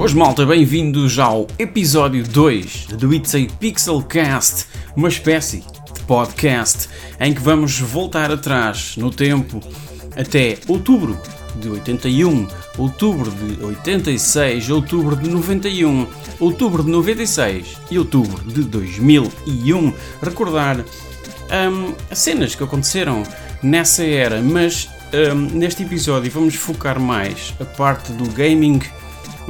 Boas malta, bem-vindos ao episódio 2 do It's a Pixel Cast, uma espécie de podcast em que vamos voltar atrás no tempo até outubro de 81, outubro de 86, outubro de 91, outubro de 96 e outubro de 2001. Recordar um, cenas que aconteceram nessa era, mas um, neste episódio vamos focar mais a parte do gaming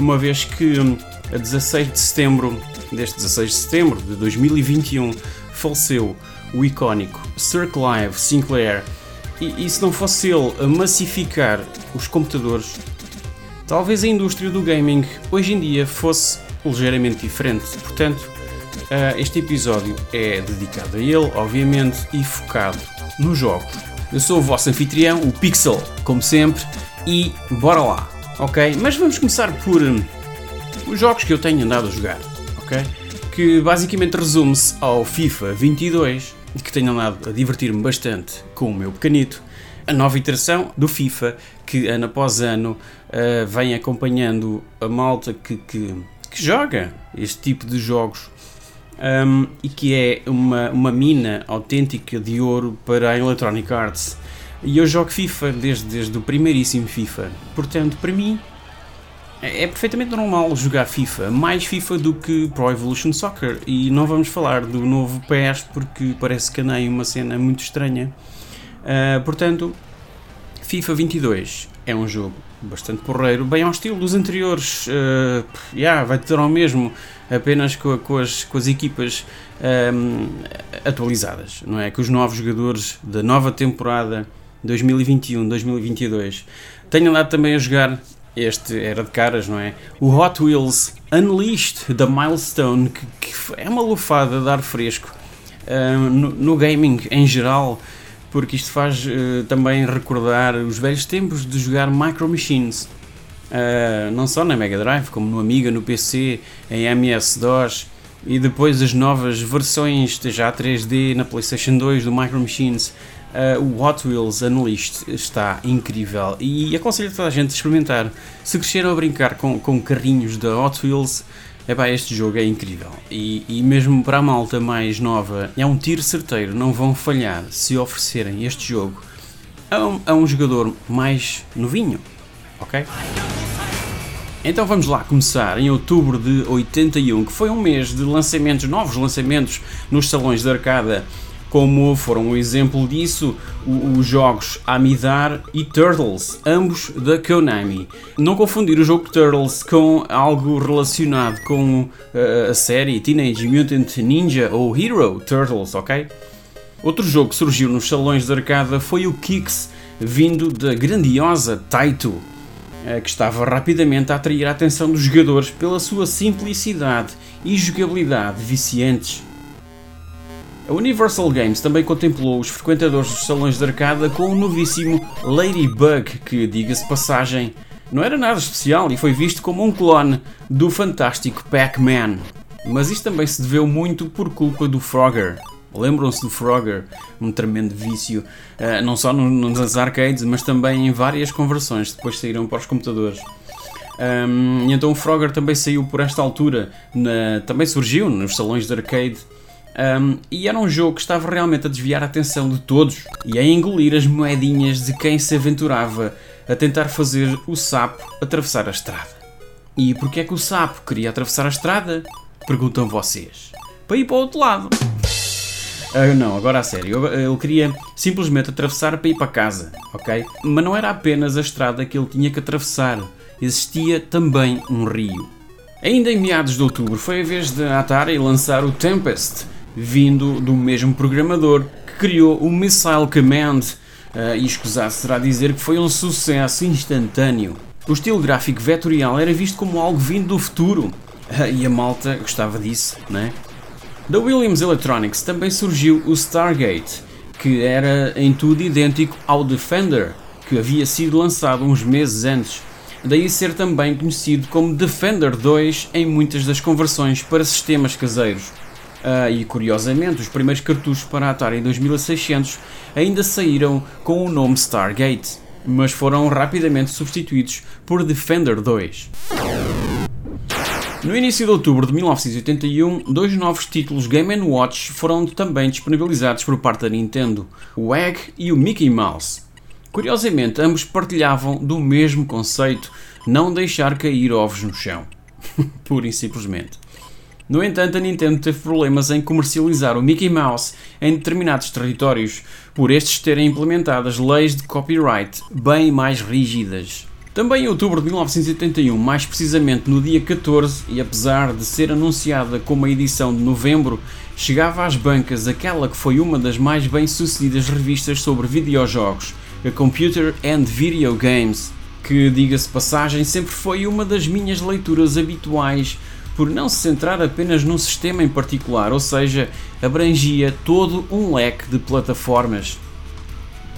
uma vez que hum, a 16 de setembro, deste 16 de setembro de 2021, faleceu o icónico Sir Clive Sinclair. E, e se não fosse ele a massificar os computadores, talvez a indústria do gaming hoje em dia fosse ligeiramente diferente. Portanto, uh, este episódio é dedicado a ele, obviamente, e focado nos jogos. Eu sou o vosso anfitrião, o Pixel, como sempre, e bora lá! Ok? Mas vamos começar por hum, os jogos que eu tenho andado a jogar, ok? Que basicamente resume-se ao FIFA 22, que tenho andado a divertir-me bastante com o meu pequenito, a nova iteração do FIFA, que ano após ano uh, vem acompanhando a malta que, que, que joga este tipo de jogos um, e que é uma, uma mina autêntica de ouro para a Electronic Arts. E eu jogo FIFA desde, desde o primeiríssimo FIFA. Portanto, para mim, é, é perfeitamente normal jogar FIFA, mais FIFA do que Pro Evolution Soccer. E não vamos falar do novo PES porque parece que andei uma cena muito estranha. Uh, portanto, FIFA 22 é um jogo bastante porreiro, bem ao estilo dos anteriores. Uh, yeah, vai ter ao mesmo, apenas com, com, as, com as equipas um, atualizadas, não é? Que os novos jogadores da nova temporada 2021-2022. Tenho andado também a jogar, este era de caras, não é? O Hot Wheels Unleashed da Milestone, que, que é uma lufada de ar fresco uh, no, no, gaming em geral, porque isto faz uh, também recordar os velhos tempos de jogar Micro Machines. Uh, não só na Mega Drive, como no Amiga, no PC, em MS-DOS e depois as novas versões já 3D na PlayStation 2 do Micro Machines Uh, o Hot Wheels Unleashed está incrível e aconselho toda a gente a experimentar. Se cresceram a brincar com, com carrinhos da Hot Wheels, epá, este jogo é incrível. E, e mesmo para a malta mais nova, é um tiro certeiro, não vão falhar se oferecerem este jogo a um, a um jogador mais novinho, ok? Então vamos lá começar em outubro de 81, que foi um mês de lançamentos, novos lançamentos nos salões de arcada como foram um exemplo disso os jogos Amidar e Turtles, ambos da Konami. Não confundir o jogo Turtles com algo relacionado com uh, a série Teenage Mutant Ninja ou Hero Turtles, ok? Outro jogo que surgiu nos salões de arcada foi o Kicks, vindo da grandiosa Taito, uh, que estava rapidamente a atrair a atenção dos jogadores pela sua simplicidade e jogabilidade viciantes. A Universal Games também contemplou os frequentadores dos salões de arcada com o novíssimo Ladybug, que, diga-se passagem, não era nada especial e foi visto como um clone do fantástico Pac-Man. Mas isto também se deveu muito por culpa do Frogger. Lembram-se do Frogger, um tremendo vício, uh, não só nos arcades, mas também em várias conversões, depois saíram para os computadores. Então o Frogger também saiu por esta altura, também surgiu nos salões de arcade um, e era um jogo que estava realmente a desviar a atenção de todos e a engolir as moedinhas de quem se aventurava a tentar fazer o sapo atravessar a estrada. E porquê é que o sapo queria atravessar a estrada? Perguntam vocês. Para ir para o outro lado. Uh, não, agora a sério. Ele queria simplesmente atravessar para ir para casa, ok? Mas não era apenas a estrada que ele tinha que atravessar. Existia também um rio. Ainda em meados de outubro foi a vez da Atari lançar o Tempest, vindo do mesmo programador que criou o Missile Command, uh, e escusado será dizer que foi um sucesso instantâneo. O estilo gráfico vetorial era visto como algo vindo do futuro, uh, e a malta gostava disso, né? Da Williams Electronics também surgiu o Stargate, que era em tudo idêntico ao Defender, que havia sido lançado uns meses antes, daí ser também conhecido como Defender 2 em muitas das conversões para sistemas caseiros. Uh, e curiosamente, os primeiros cartuchos para a Atari em 2600 ainda saíram com o nome Stargate, mas foram rapidamente substituídos por Defender 2. No início de outubro de 1981, dois novos títulos Game Watch foram também disponibilizados por parte da Nintendo, o Egg e o Mickey Mouse. Curiosamente, ambos partilhavam do mesmo conceito, não deixar cair ovos no chão. Pura e simplesmente. No entanto, a Nintendo teve problemas em comercializar o Mickey Mouse em determinados territórios, por estes terem implementadas leis de copyright bem mais rígidas. Também em outubro de 1981, mais precisamente no dia 14, e apesar de ser anunciada como a edição de novembro, chegava às bancas aquela que foi uma das mais bem-sucedidas revistas sobre videojogos, a Computer and Video Games, que, diga-se passagem, sempre foi uma das minhas leituras habituais por não se centrar apenas num sistema em particular, ou seja, abrangia todo um leque de plataformas.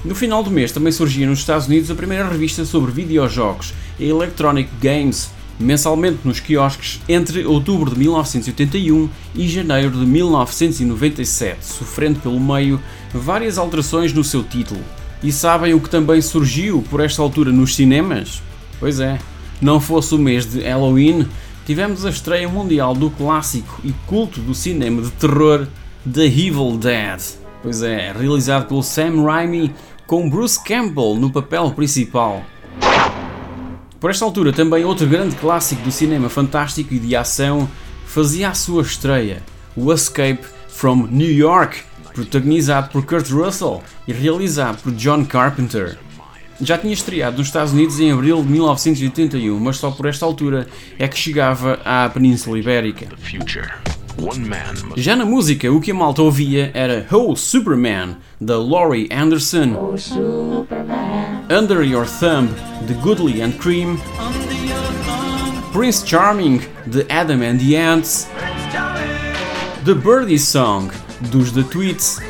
No final do mês também surgia nos Estados Unidos a primeira revista sobre videojogos, Electronic Games, mensalmente nos quiosques entre outubro de 1981 e janeiro de 1997, sofrendo pelo meio várias alterações no seu título. E sabem o que também surgiu por esta altura nos cinemas? Pois é, não fosse o mês de Halloween, tivemos a estreia mundial do clássico e culto do cinema de terror The Evil Dead. Pois é, realizado pelo Sam Raimi com Bruce Campbell no papel principal. Por esta altura, também outro grande clássico do cinema fantástico e de ação fazia a sua estreia, o Escape from New York, protagonizado por Kurt Russell e realizado por John Carpenter. Já tinha estreado nos Estados Unidos em abril de 1981, mas só por esta altura é que chegava à Península Ibérica. Já na música, o que a malta ouvia era Oh Superman, da Laurie Anderson, Under Your Thumb, de Goodly and Cream, Prince Charming, de Adam and the Ants, The Birdie Song, dos The Tweets,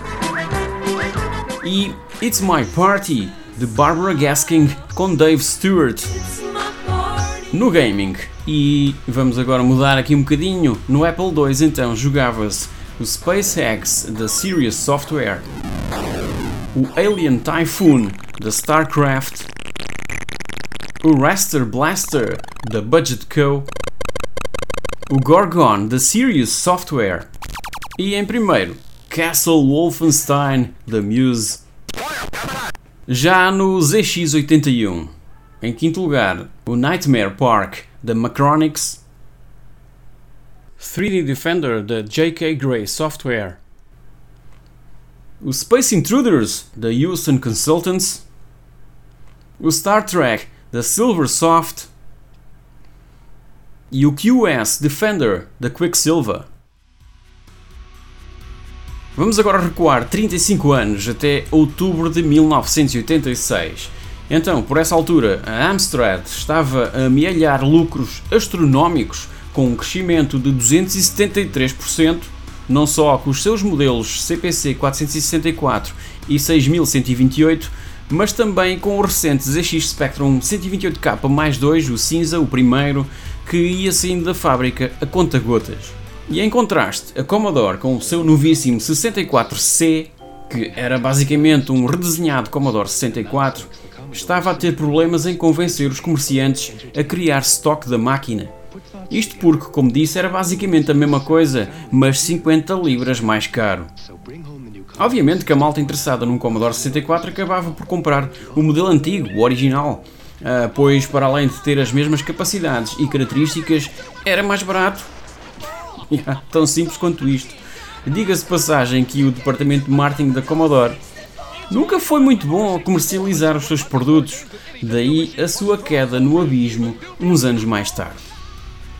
e It's My Party, de Barbara Gasking com Dave Stewart. No gaming, e vamos agora mudar aqui um bocadinho. No Apple II então jogava-se o SpaceX da Sirius Software, o Alien Typhoon da StarCraft, o Raster Blaster da Budget Co, o Gorgon da Sirius Software e em primeiro Castle Wolfenstein da Muse. Já no ZX81, em quinto lugar, o Nightmare Park da Macronix, 3D Defender da JK Gray Software, o Space Intruders da Houston Consultants, o Star Trek da Silversoft. E o QS Defender da Quicksilver. Vamos agora recuar 35 anos até outubro de 1986 então, por essa altura, a Amstrad estava a amealhar lucros astronómicos com um crescimento de 273%, não só com os seus modelos CPC 464 e 6128, mas também com o recente ZX Spectrum 128K mais 2, o cinza, o primeiro, que ia saindo da fábrica a conta gotas. E em contraste, a Commodore com o seu novíssimo 64C, que era basicamente um redesenhado Commodore 64, estava a ter problemas em convencer os comerciantes a criar estoque da máquina. Isto porque, como disse, era basicamente a mesma coisa, mas 50 libras mais caro. Obviamente que a malta interessada num Commodore 64 acabava por comprar o modelo antigo, o original, ah, pois para além de ter as mesmas capacidades e características, era mais barato. Tão simples quanto isto. Diga-se passagem que o departamento de marketing da Commodore nunca foi muito bom a comercializar os seus produtos, daí a sua queda no abismo uns anos mais tarde.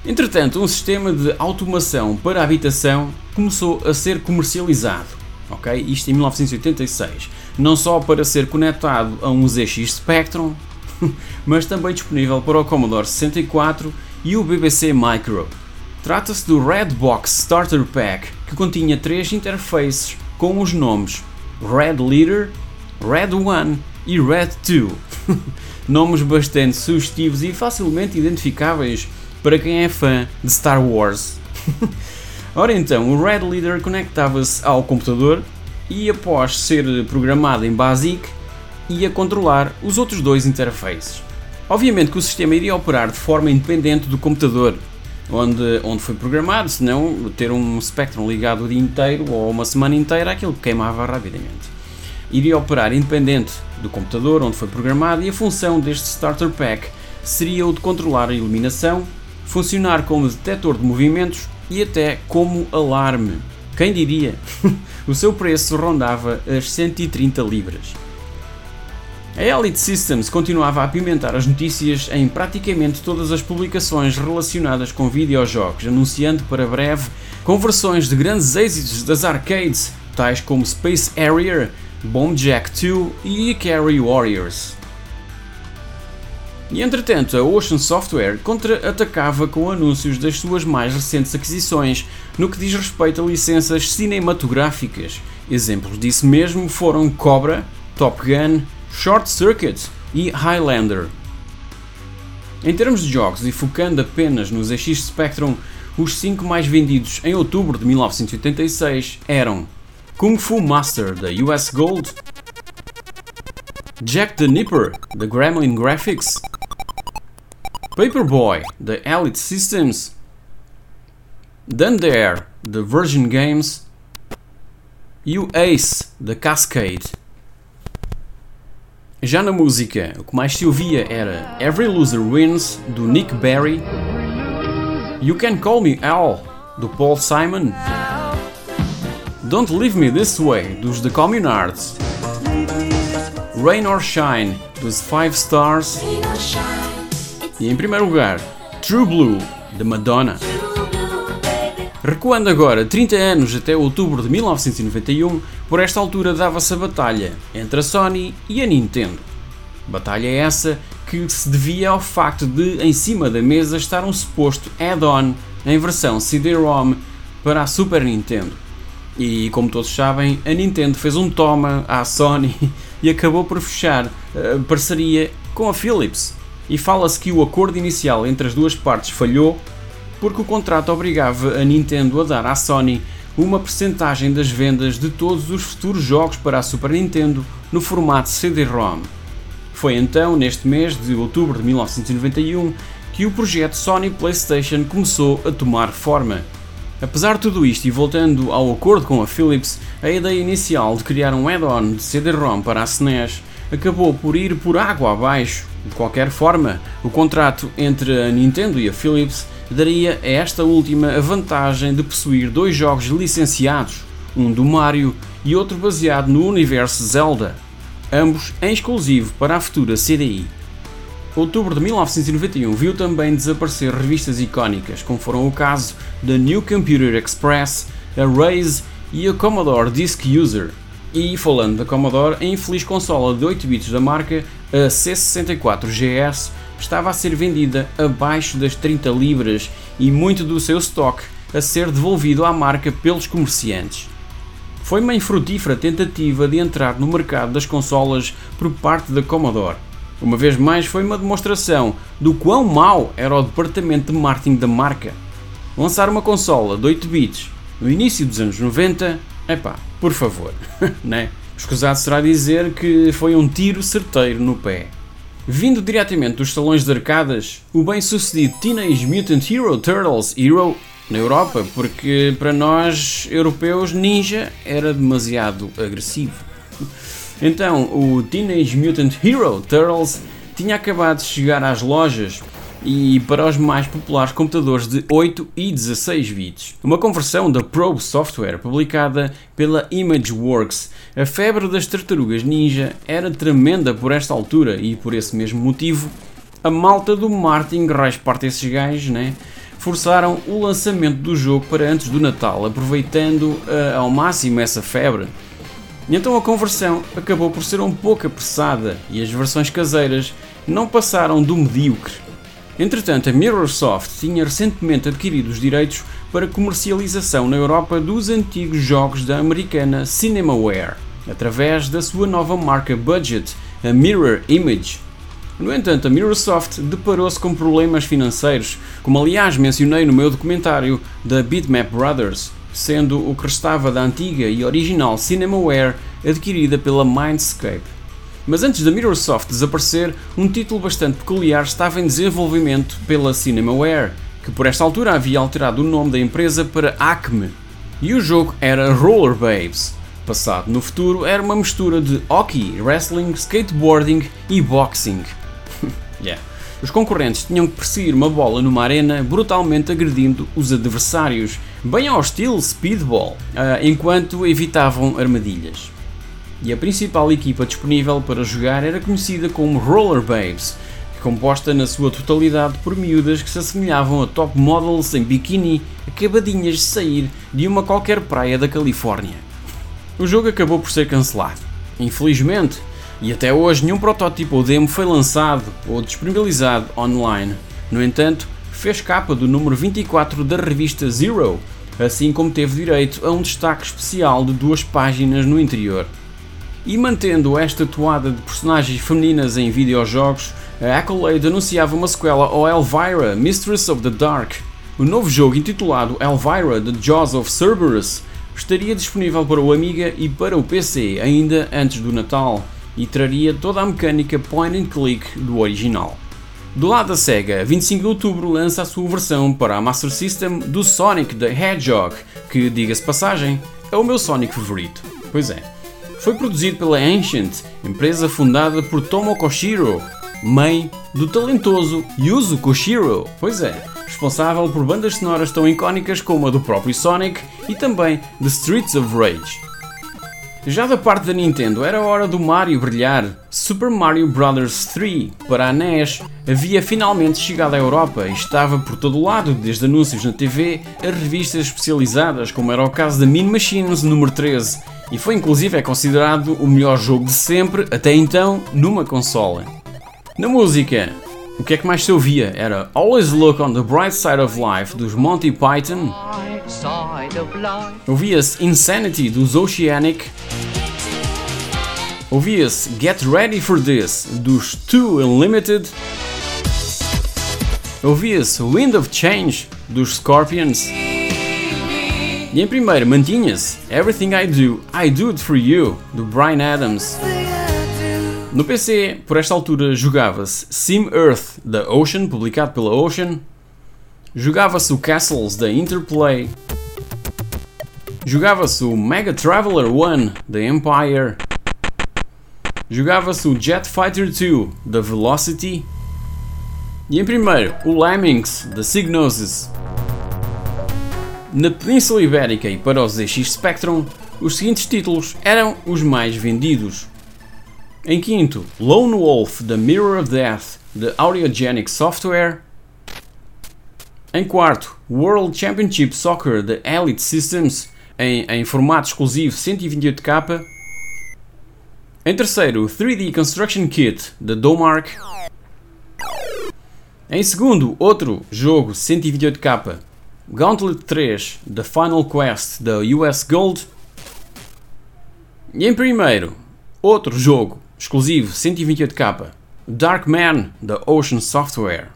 Entretanto, um sistema de automação para a habitação começou a ser comercializado, ok? Isto em 1986, não só para ser conectado a um ZX Spectrum, mas também disponível para o Commodore 64 e o BBC Micro. Trata-se do Redbox Starter Pack, que continha três interfaces com os nomes Red Leader, Red One e Red 2. Nomes bastante sugestivos e facilmente identificáveis para quem é fã de Star Wars. Ora então, o Red Leader conectava-se ao computador e após ser programado em BASIC ia controlar os outros dois interfaces. Obviamente que o sistema iria operar de forma independente do computador, onde, onde foi programado, senão ter um Spectrum ligado o dia inteiro ou uma semana inteira, aquilo queimava rapidamente. Iria operar independente do computador onde foi programado e a função deste Starter Pack seria o de controlar a iluminação, funcionar como detector de movimentos e até como alarme. Quem diria? o seu preço rondava as 130 libras. A Elite Systems continuava a apimentar as notícias em praticamente todas as publicações relacionadas com videojogos, anunciando para breve conversões de grandes êxitos das arcades, tais como Space Harrier, Bomb Jack 2 e Carry Warriors. E entretanto, a Ocean Software contra-atacava com anúncios das suas mais recentes aquisições no que diz respeito a licenças cinematográficas. Exemplos disso mesmo foram Cobra, Top Gun, Short Circuit e Highlander. Em termos de jogos e focando apenas nos ZX Spectrum, os 5 mais vendidos em outubro de 1986 eram Kung Fu Master da US Gold, Jack the Nipper da Gremlin Graphics, Paperboy da Elite Systems, Dundare da Virgin Games e o Ace da Cascade. Já na música, o que mais se ouvia era Every Loser Wins, do Nick Berry, You Can Call Me Al, do Paul Simon, Don't Leave Me This Way, dos The Communards, Rain or Shine, dos Five Stars, e em primeiro lugar, True Blue, de Madonna. Recuando agora 30 anos até outubro de 1991, por esta altura dava-se a batalha entre a Sony e a Nintendo. Batalha essa que se devia ao facto de, em cima da mesa, estar um suposto add-on em versão CD-ROM para a Super Nintendo. E como todos sabem, a Nintendo fez um toma à Sony e acabou por fechar a parceria com a Philips. E fala-se que o acordo inicial entre as duas partes falhou porque o contrato obrigava a Nintendo a dar à Sony uma percentagem das vendas de todos os futuros jogos para a Super Nintendo no formato CD-ROM. Foi então, neste mês de outubro de 1991, que o projeto Sony PlayStation começou a tomar forma. Apesar de tudo isto e voltando ao acordo com a Philips, a ideia inicial de criar um add-on de CD-ROM para a SNES acabou por ir por água abaixo. De qualquer forma, o contrato entre a Nintendo e a Philips daria a esta última a vantagem de possuir dois jogos licenciados, um do Mario e outro baseado no universo Zelda, ambos em exclusivo para a futura CDI. Outubro de 1991 viu também desaparecer revistas icónicas, como foram o caso da New Computer Express, a Raze e a Commodore Disk User. E falando da Commodore, a infeliz consola de 8 bits da marca, a C64 GS, estava a ser vendida abaixo das 30 libras e muito do seu estoque a ser devolvido à marca pelos comerciantes. Foi uma infrutífera tentativa de entrar no mercado das consolas por parte da Commodore. Uma vez mais foi uma demonstração do quão mau era o departamento de marketing da marca. Lançar uma consola de 8 bits no início dos anos 90, epá, por favor, né? Escusado será dizer que foi um tiro certeiro no pé. Vindo diretamente dos salões de arcadas, o bem-sucedido Teenage Mutant Hero Turtles Hero na Europa, porque para nós europeus Ninja era demasiado agressivo. Então, o Teenage Mutant Hero Turtles tinha acabado de chegar às lojas e para os mais populares computadores de 8 e 16 bits. Uma conversão da Probe Software publicada pela Imageworks. A febre das tartarugas ninja era tremenda por esta altura e por esse mesmo motivo a malta do Martin parte esses gajos, né? Forçaram o lançamento do jogo para antes do Natal, aproveitando uh, ao máximo essa febre. E então a conversão acabou por ser um pouco apressada e as versões caseiras não passaram do medíocre. Entretanto, a Microsoft tinha recentemente adquirido os direitos para comercialização na Europa dos antigos jogos da americana Cinemaware, através da sua nova marca budget, a Mirror Image. No entanto, a Microsoft deparou-se com problemas financeiros, como aliás mencionei no meu documentário da Bitmap Brothers, sendo o que restava da antiga e original Cinemaware adquirida pela Mindscape. Mas antes da Microsoft desaparecer, um título bastante peculiar estava em desenvolvimento pela Cinemaware, que por esta altura havia alterado o nome da empresa para Acme, e o jogo era Roller Babes. Passado no futuro, era uma mistura de hockey, wrestling, skateboarding e boxing. yeah. Os concorrentes tinham que perseguir uma bola numa arena, brutalmente agredindo os adversários, bem ao estilo speedball, ah, enquanto evitavam armadilhas. E a principal equipa disponível para jogar era conhecida como Roller Babes, composta na sua totalidade por miúdas que se assemelhavam a top models em biquíni acabadinhas de sair de uma qualquer praia da Califórnia. O jogo acabou por ser cancelado. Infelizmente, e até hoje nenhum protótipo ou demo foi lançado ou disponibilizado online. No entanto, fez capa do número 24 da revista Zero, assim como teve direito a um destaque especial de duas páginas no interior. E mantendo esta toada de personagens femininas em videojogos, a Accolade anunciava uma sequela ao Elvira, Mistress of the Dark. O novo jogo intitulado Elvira The Jaws of Cerberus estaria disponível para o Amiga e para o PC ainda antes do Natal e traria toda a mecânica point and click do original. Do lado da Sega, 25 de outubro lança a sua versão para a Master System do Sonic the Hedgehog, que, diga-se passagem, é o meu Sonic favorito. Pois é. Foi produzido pela Ancient, empresa fundada por Tomo Koshiro, mãe do talentoso Yuzo Koshiro. Pois é, responsável por bandas sonoras tão icónicas como a do próprio Sonic e também The Streets of Rage. Já da parte da Nintendo era hora do Mario brilhar. Super Mario Bros. 3 para a NES havia finalmente chegado à Europa e estava por todo o lado, desde anúncios na TV a revistas especializadas, como era o caso da Mean Machines número 13, e foi inclusive é considerado o melhor jogo de sempre, até então, numa consola. Na música, o que é que mais se ouvia? Era Always Look on the Bright Side of Life dos Monty Python. Ouvia-se Insanity dos Oceanic. Ouvia-se Get Ready for This dos Two Unlimited. Ouvia-se Wind of Change dos Scorpions. E em primeiro mantinha-se Everything I Do, I Do It For You do Brian Adams. No PC, por esta altura, jogava-se Sim Earth da Ocean, publicado pela Ocean. Jogava-se o Castles da Interplay. Jogava-se o Mega Traveler 1 da Empire. Jogava-se o Jet Fighter 2 da Velocity. E em primeiro, o Lemmings da Psygnosis. Na Península Ibérica e para os ZX Spectrum, os seguintes títulos eram os mais vendidos. Em quinto, Lone Wolf The Mirror of Death de Audiogenic Software. Em quarto, World Championship Soccer de Elite Systems em, em formato exclusivo 128K. Em terceiro, 3D Construction Kit de Domark. Em segundo, outro jogo 128K, Gauntlet 3 The Final Quest da US Gold. E em primeiro, outro jogo exclusivo 128k, Dark Man da Ocean Software.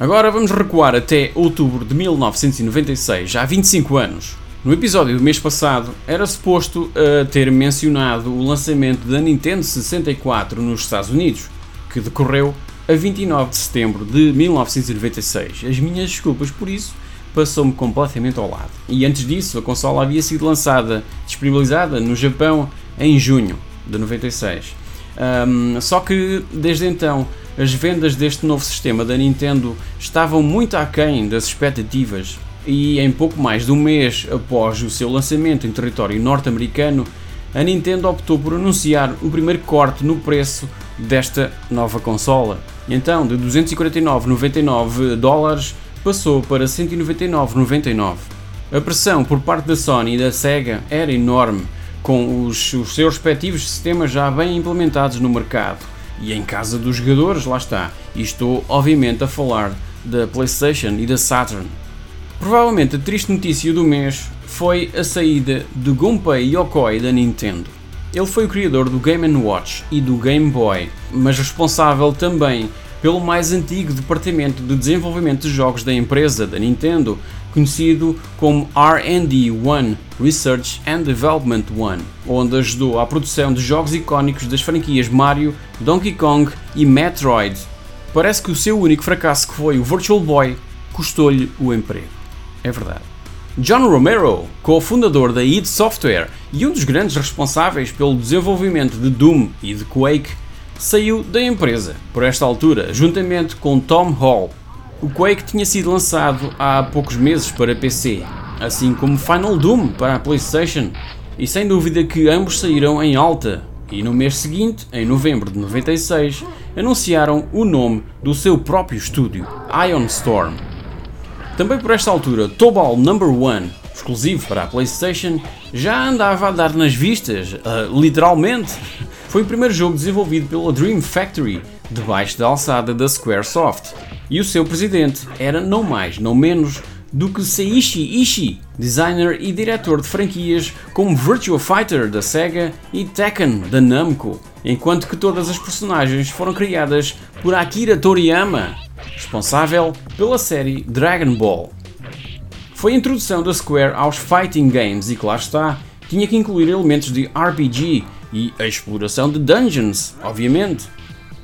Agora vamos recuar até outubro de 1996, já há 25 anos. No episódio do mês passado, era suposto uh, ter mencionado o lançamento da Nintendo 64 nos Estados Unidos, que decorreu a 29 de setembro de 1996. As minhas desculpas por isso, passou-me completamente ao lado. E antes disso, a consola havia sido lançada, disponibilizada no Japão em junho de 96. Um, só que desde então as vendas deste novo sistema da Nintendo estavam muito aquém das expectativas e em pouco mais de um mês após o seu lançamento em território norte-americano, a Nintendo optou por anunciar o primeiro corte no preço desta nova consola. Então, de 249,99 dólares passou para 199,99. A pressão por parte da Sony e da Sega era enorme com os, os seus respectivos sistemas já bem implementados no mercado. E em casa dos jogadores, lá está. E estou, obviamente, a falar da PlayStation e da Saturn. Provavelmente a triste notícia do mês foi a saída de Gunpei Yokoi da Nintendo. Ele foi o criador do Game Watch e do Game Boy, mas responsável também pelo mais antigo departamento de desenvolvimento de jogos da empresa, da Nintendo, conhecido como R&D 1 Research and Development 1, onde ajudou à produção de jogos icónicos das franquias Mario, Donkey Kong e Metroid. parece que o seu único fracasso, que foi o Virtual Boy, custou-lhe o emprego. É verdade. John Romero, cofundador da id Software e um dos grandes responsáveis pelo desenvolvimento de Doom e de Quake, saiu da empresa por esta altura, juntamente com Tom Hall. O Quake tinha sido lançado há poucos meses para PC, assim como Final Doom para a PlayStation, e sem dúvida que ambos saíram em alta. E no mês seguinte, em novembro de 96, anunciaram o nome do seu próprio estúdio, Ion Storm. Também por esta altura, Tobal Number 1, exclusivo para a PlayStation, já andava a dar nas vistas, uh, literalmente. Foi o primeiro jogo desenvolvido pela Dream Factory, debaixo da alçada da Squaresoft. E o seu presidente era não mais, não menos do que Seiichi Ishii, designer e diretor de franquias como Virtua Fighter da Sega e Tekken da Namco, enquanto que todas as personagens foram criadas por Akira Toriyama, responsável pela série Dragon Ball. Foi a introdução da Square aos fighting games e lá está, tinha que incluir elementos de RPG e a exploração de dungeons, obviamente.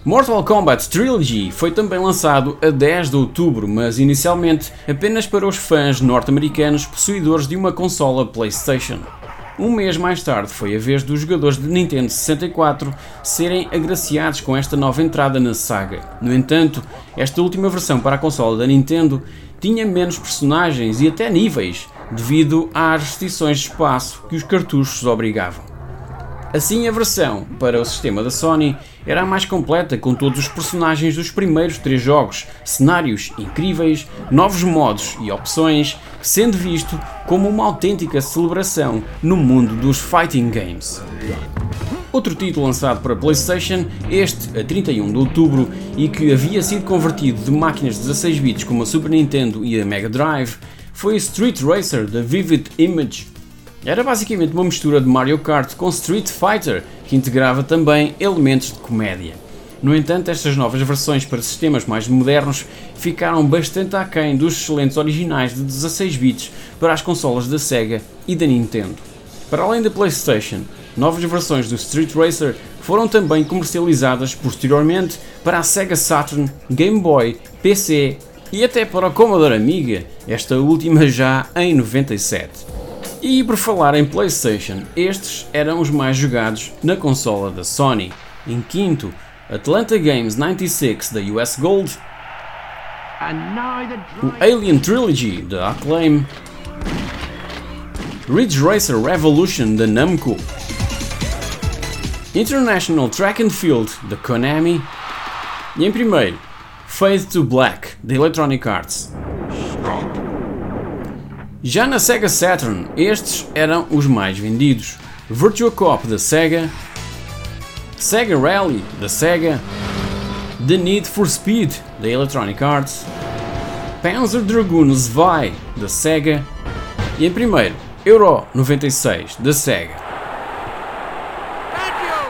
Mortal Kombat Trilogy foi também lançado a 10 de outubro, mas inicialmente apenas para os fãs norte-americanos possuidores de uma consola PlayStation. Um mês mais tarde foi a vez dos jogadores de Nintendo 64 serem agraciados com esta nova entrada na saga. No entanto, esta última versão para a consola da Nintendo tinha menos personagens e até níveis, devido às restrições de espaço que os cartuchos obrigavam. Assim, a versão para o sistema da Sony era a mais completa, com todos os personagens dos primeiros três jogos, cenários incríveis, novos modos e opções, sendo visto como uma autêntica celebração no mundo dos fighting games. Outro título lançado para PlayStation, este a 31 de outubro, e que havia sido convertido de máquinas de 16 bits como a Super Nintendo e a Mega Drive, foi Street Racer da Vivid Image era basicamente uma mistura de Mario Kart com Street Fighter, que integrava também elementos de comédia. No entanto, estas novas versões para sistemas mais modernos ficaram bastante aquém dos excelentes originais de 16 bits para as consolas da Sega e da Nintendo. Para além da PlayStation, novas versões do Street Racer foram também comercializadas posteriormente para a Sega Saturn, Game Boy, PC e até para o Commodore Amiga, esta última já em 97. E por falar em PlayStation, estes eram os mais jogados na consola da Sony. Em quinto, Atlanta Games 96 da US Gold, o Alien Trilogy da Acclaim, Ridge Racer Revolution da Namco, International Track and Field da Konami e em primeiro, Fade to Black da Electronic Arts. Já na Sega Saturn, estes eram os mais vendidos: Virtua Cop da Sega, Sega Rally da Sega, The Need for Speed da Electronic Arts, Panzer Dragoon Zwei da Sega e em primeiro Euro 96 da Sega.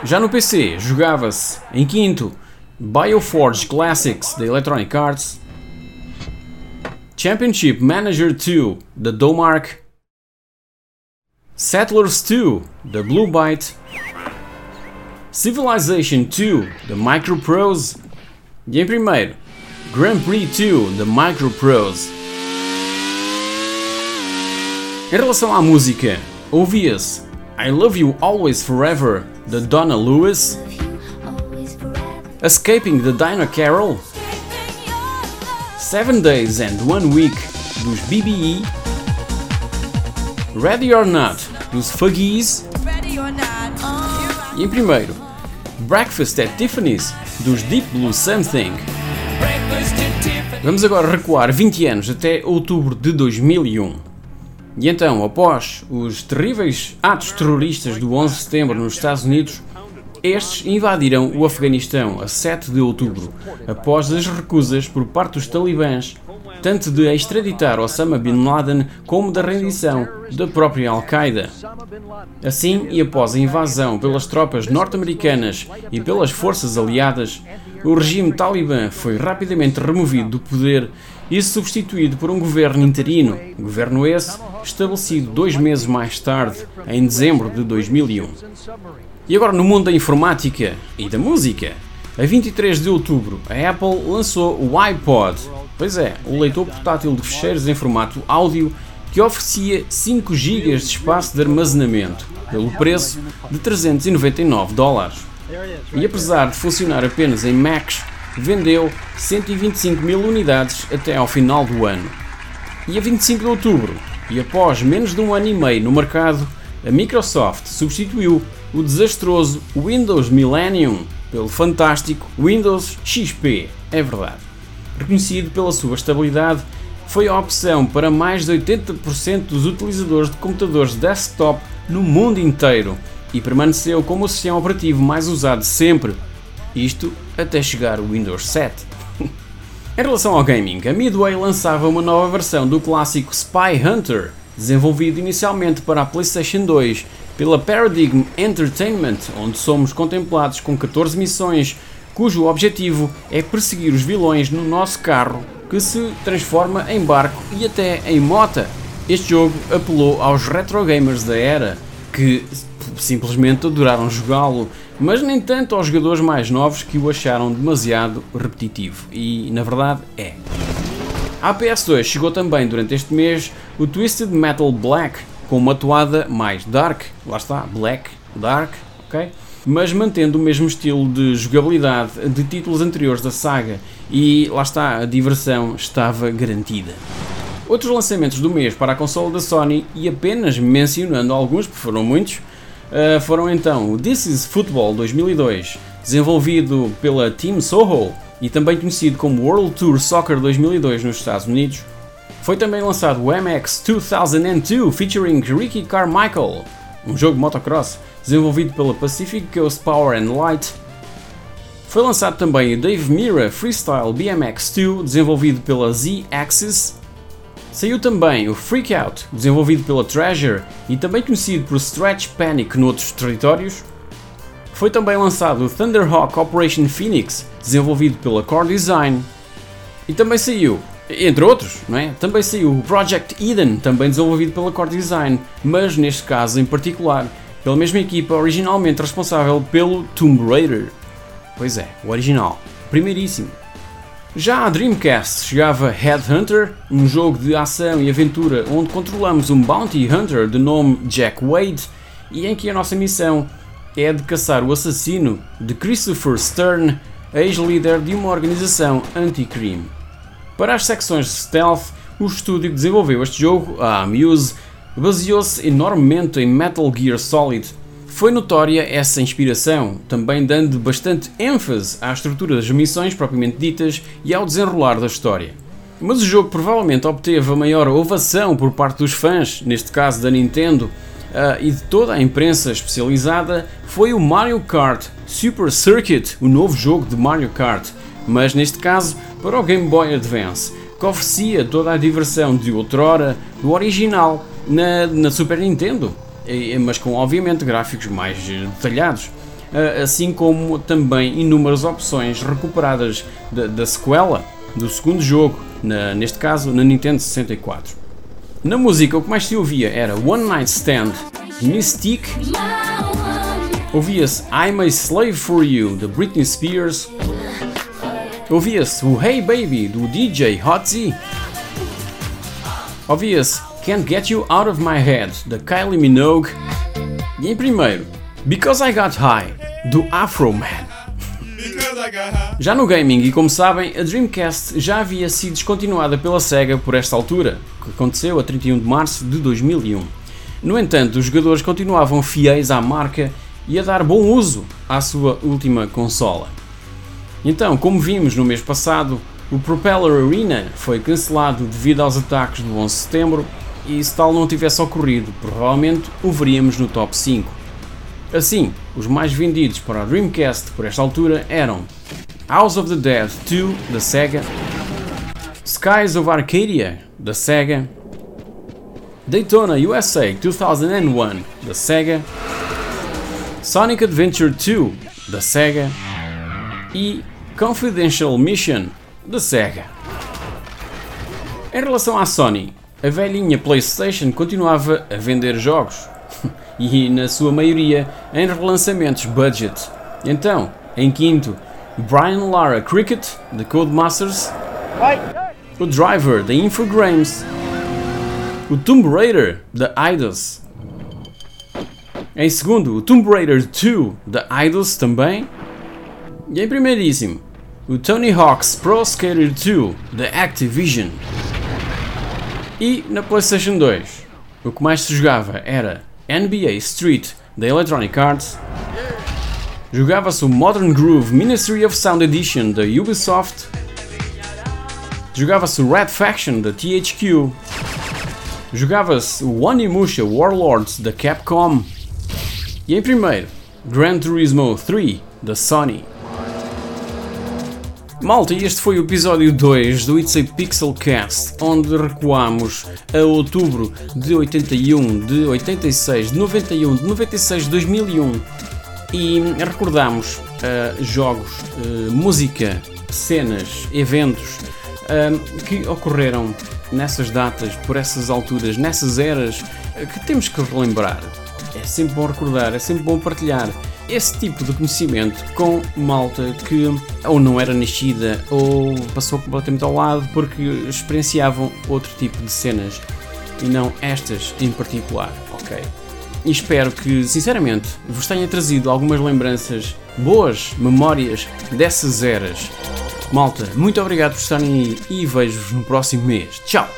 Já no PC jogava-se em quinto Bioforge Classics da Electronic Arts, Championship Manager 2 the Domark, Settlers 2 the Blue Byte, Civilization 2 the Microprose e em primeiro Grand Prix 2 the Microprose. Em relação à música, ouvia-se I Love You Always Forever da Donna Lewis, Escaping the Dinah Carroll Seven Days and One Week dos BBE, Ready or Not dos Fuggies e em primeiro Breakfast at Tiffany's dos Deep Blue Something. Vamos agora recuar 20 anos até outubro de 2001. E então, após os terríveis atos terroristas do 11 de setembro nos Estados Unidos, estes invadiram o Afeganistão a 7 de outubro, após as recusas por parte dos talibãs, tanto de extraditar Osama Bin Laden como da rendição da própria Al-Qaeda. Assim, e após a invasão pelas tropas norte-americanas e pelas forças aliadas, o regime talibã foi rapidamente removido do poder e substituído por um governo interino, governo esse estabelecido dois meses mais tarde, em dezembro de 2001. E agora no mundo da informática e da música, A 23 de outubro, a Apple lançou o iPod. Pois é, o leitor portátil de ficheiros em formato áudio que oferecia 5 GB de espaço de armazenamento, pelo preço de 399 dólares. E apesar de funcionar apenas em Macs, vendeu 125 mil unidades até ao final do ano. E a 25 de outubro, e após menos de um ano e meio no mercado, a Microsoft substituiu o desastroso Windows Millennium pelo fantástico Windows XP. É verdade. Reconhecido pela sua estabilidade, foi a opção para mais de 80% dos utilizadores de computadores desktop no mundo inteiro e permaneceu como o sistema operativo mais usado sempre. Isto até chegar o Windows 7. em relação ao gaming, a Midway lançava uma nova versão do clássico Spy Hunter, desenvolvido inicialmente para a PlayStation 2 pela Paradigm Entertainment, onde somos contemplados com 14 missões, cujo objetivo é perseguir os vilões no nosso carro, que se transforma em barco e até em mota. Este jogo apelou aos retro gamers da era, que simplesmente adoraram jogá-lo, mas nem tanto aos jogadores mais novos que o acharam demasiado repetitivo. E na verdade é. À PS2 chegou também durante este mês o Twisted Metal Black, com uma toada mais dark, lá está, black, dark, ok? Mas mantendo o mesmo estilo de jogabilidade de títulos anteriores da saga e lá está, a diversão estava garantida. Outros lançamentos do mês para a console da Sony, e apenas mencionando alguns, porque foram muitos, eh, foram então o This is Football 2002, desenvolvido pela Team Soho, e também conhecido como World Tour Soccer 2002 nos Estados Unidos. Foi também lançado o MX 2002 featuring Ricky Carmichael, um jogo motocross desenvolvido pela Pacific Coast Power and Light. Foi lançado também o Dave Mira Freestyle BMX2 desenvolvido pela Z-Axis. Saiu também o Freak Out, desenvolvido pela Treasure e também conhecido por Stretch Panic noutros territórios. Foi também lançado o Thunderhawk Operation Phoenix, desenvolvido pela Core Design. E também saiu, entre outros, não é? Também saiu o Project Eden, também desenvolvido pela Core Design, mas neste caso em particular, pela mesma equipa originalmente responsável pelo Tomb Raider. Pois é, o original, primeiríssimo. Já a Dreamcast chegava Headhunter, um jogo de ação e aventura onde controlamos um bounty hunter de nome Jack Wade e em que a nossa missão é de caçar o assassino de Christopher Stern, ex-líder de uma organização anti-crime. Para as secções de stealth, o estúdio que desenvolveu este jogo, a Amuse, baseou-se enormemente em Metal Gear Solid. Foi notória essa inspiração, também dando bastante ênfase à estrutura das missões propriamente ditas e ao desenrolar da história. Mas o jogo provavelmente obteve a maior ovação por parte dos fãs, neste caso da Nintendo, uh, e de toda a imprensa especializada foi o Mario Kart Super Circuit, o novo jogo de Mario Kart, mas neste caso para o Game Boy Advance, que oferecia toda a diversão de outrora do original na, na Super Nintendo, mas com obviamente gráficos mais detalhados. Assim como também inúmeras opções recuperadas da, da sequela do segundo jogo, na, neste caso na Nintendo 64. Na música, o que mais se ouvia era One Night Stand, Mystique, ouvia-se I'm a Slave for You, de Britney Spears, ouvia-se o Hey Baby, do DJ Hotzi, ouvia-se Can't Get You Out of My Head, da Kylie Minogue, e em primeiro, Because I Got High, do Afro Man. Já no gaming, e como sabem, a Dreamcast já havia sido descontinuada pela SEGA por esta altura, que aconteceu a 31 de março de 2001. No entanto, os jogadores continuavam fiéis à marca e a dar bom uso à sua última consola. Então, como vimos no mês passado, o Propeller Arena foi cancelado devido aos ataques do 11 de setembro e se tal não tivesse ocorrido, provavelmente o veríamos no top 5. Assim, os mais vendidos para a Dreamcast por esta altura eram House of the Dead 2 da Sega, Skies of Arcadia da Sega, Daytona USA 2001 da Sega, Sonic Adventure 2 da Sega e Confidential Mission da Sega. Em relação à Sony, a velhinha PlayStation continuava a vender jogos, e na sua maioria em relançamentos budget. Então, em quinto, Brian Lara Cricket, da Codemasters, o Driver, da Infogrames, o Tomb Raider, da Eidos, em segundo, o Tomb Raider 2, da Eidos também, e em primeiríssimo, o Tony Hawk's Pro Skater 2, da Activision. E na PlayStation 2, o que mais se jogava era NBA Street da Electronic Arts, jogava-se o Modern Groove Ministry of Sound Edition da Ubisoft, jogava-se o Red Faction da THQ, jogava-se o Onimusha Warlords da Capcom. E em primeiro, Gran Turismo 3 da Sony. Malta, este foi o episódio 2 do It's a Pixel Cast, onde recuamos a outubro de 81, de 86, de 91, de 96, de 2001 e recordamos uh, jogos, uh, música, cenas, eventos uh, que ocorreram nessas datas, por essas alturas, nessas eras que temos que relembrar. É sempre bom recordar, é sempre bom partilhar esse tipo de conhecimento com malta que ou não era nascida ou passou completamente ao lado porque experienciavam outro tipo de cenas e não estas em particular, ok? E espero que, sinceramente, vos tenha trazido algumas lembranças boas, memórias dessas eras. Malta, muito obrigado por estarem aí e vejo-vos no próximo mês. Tchau!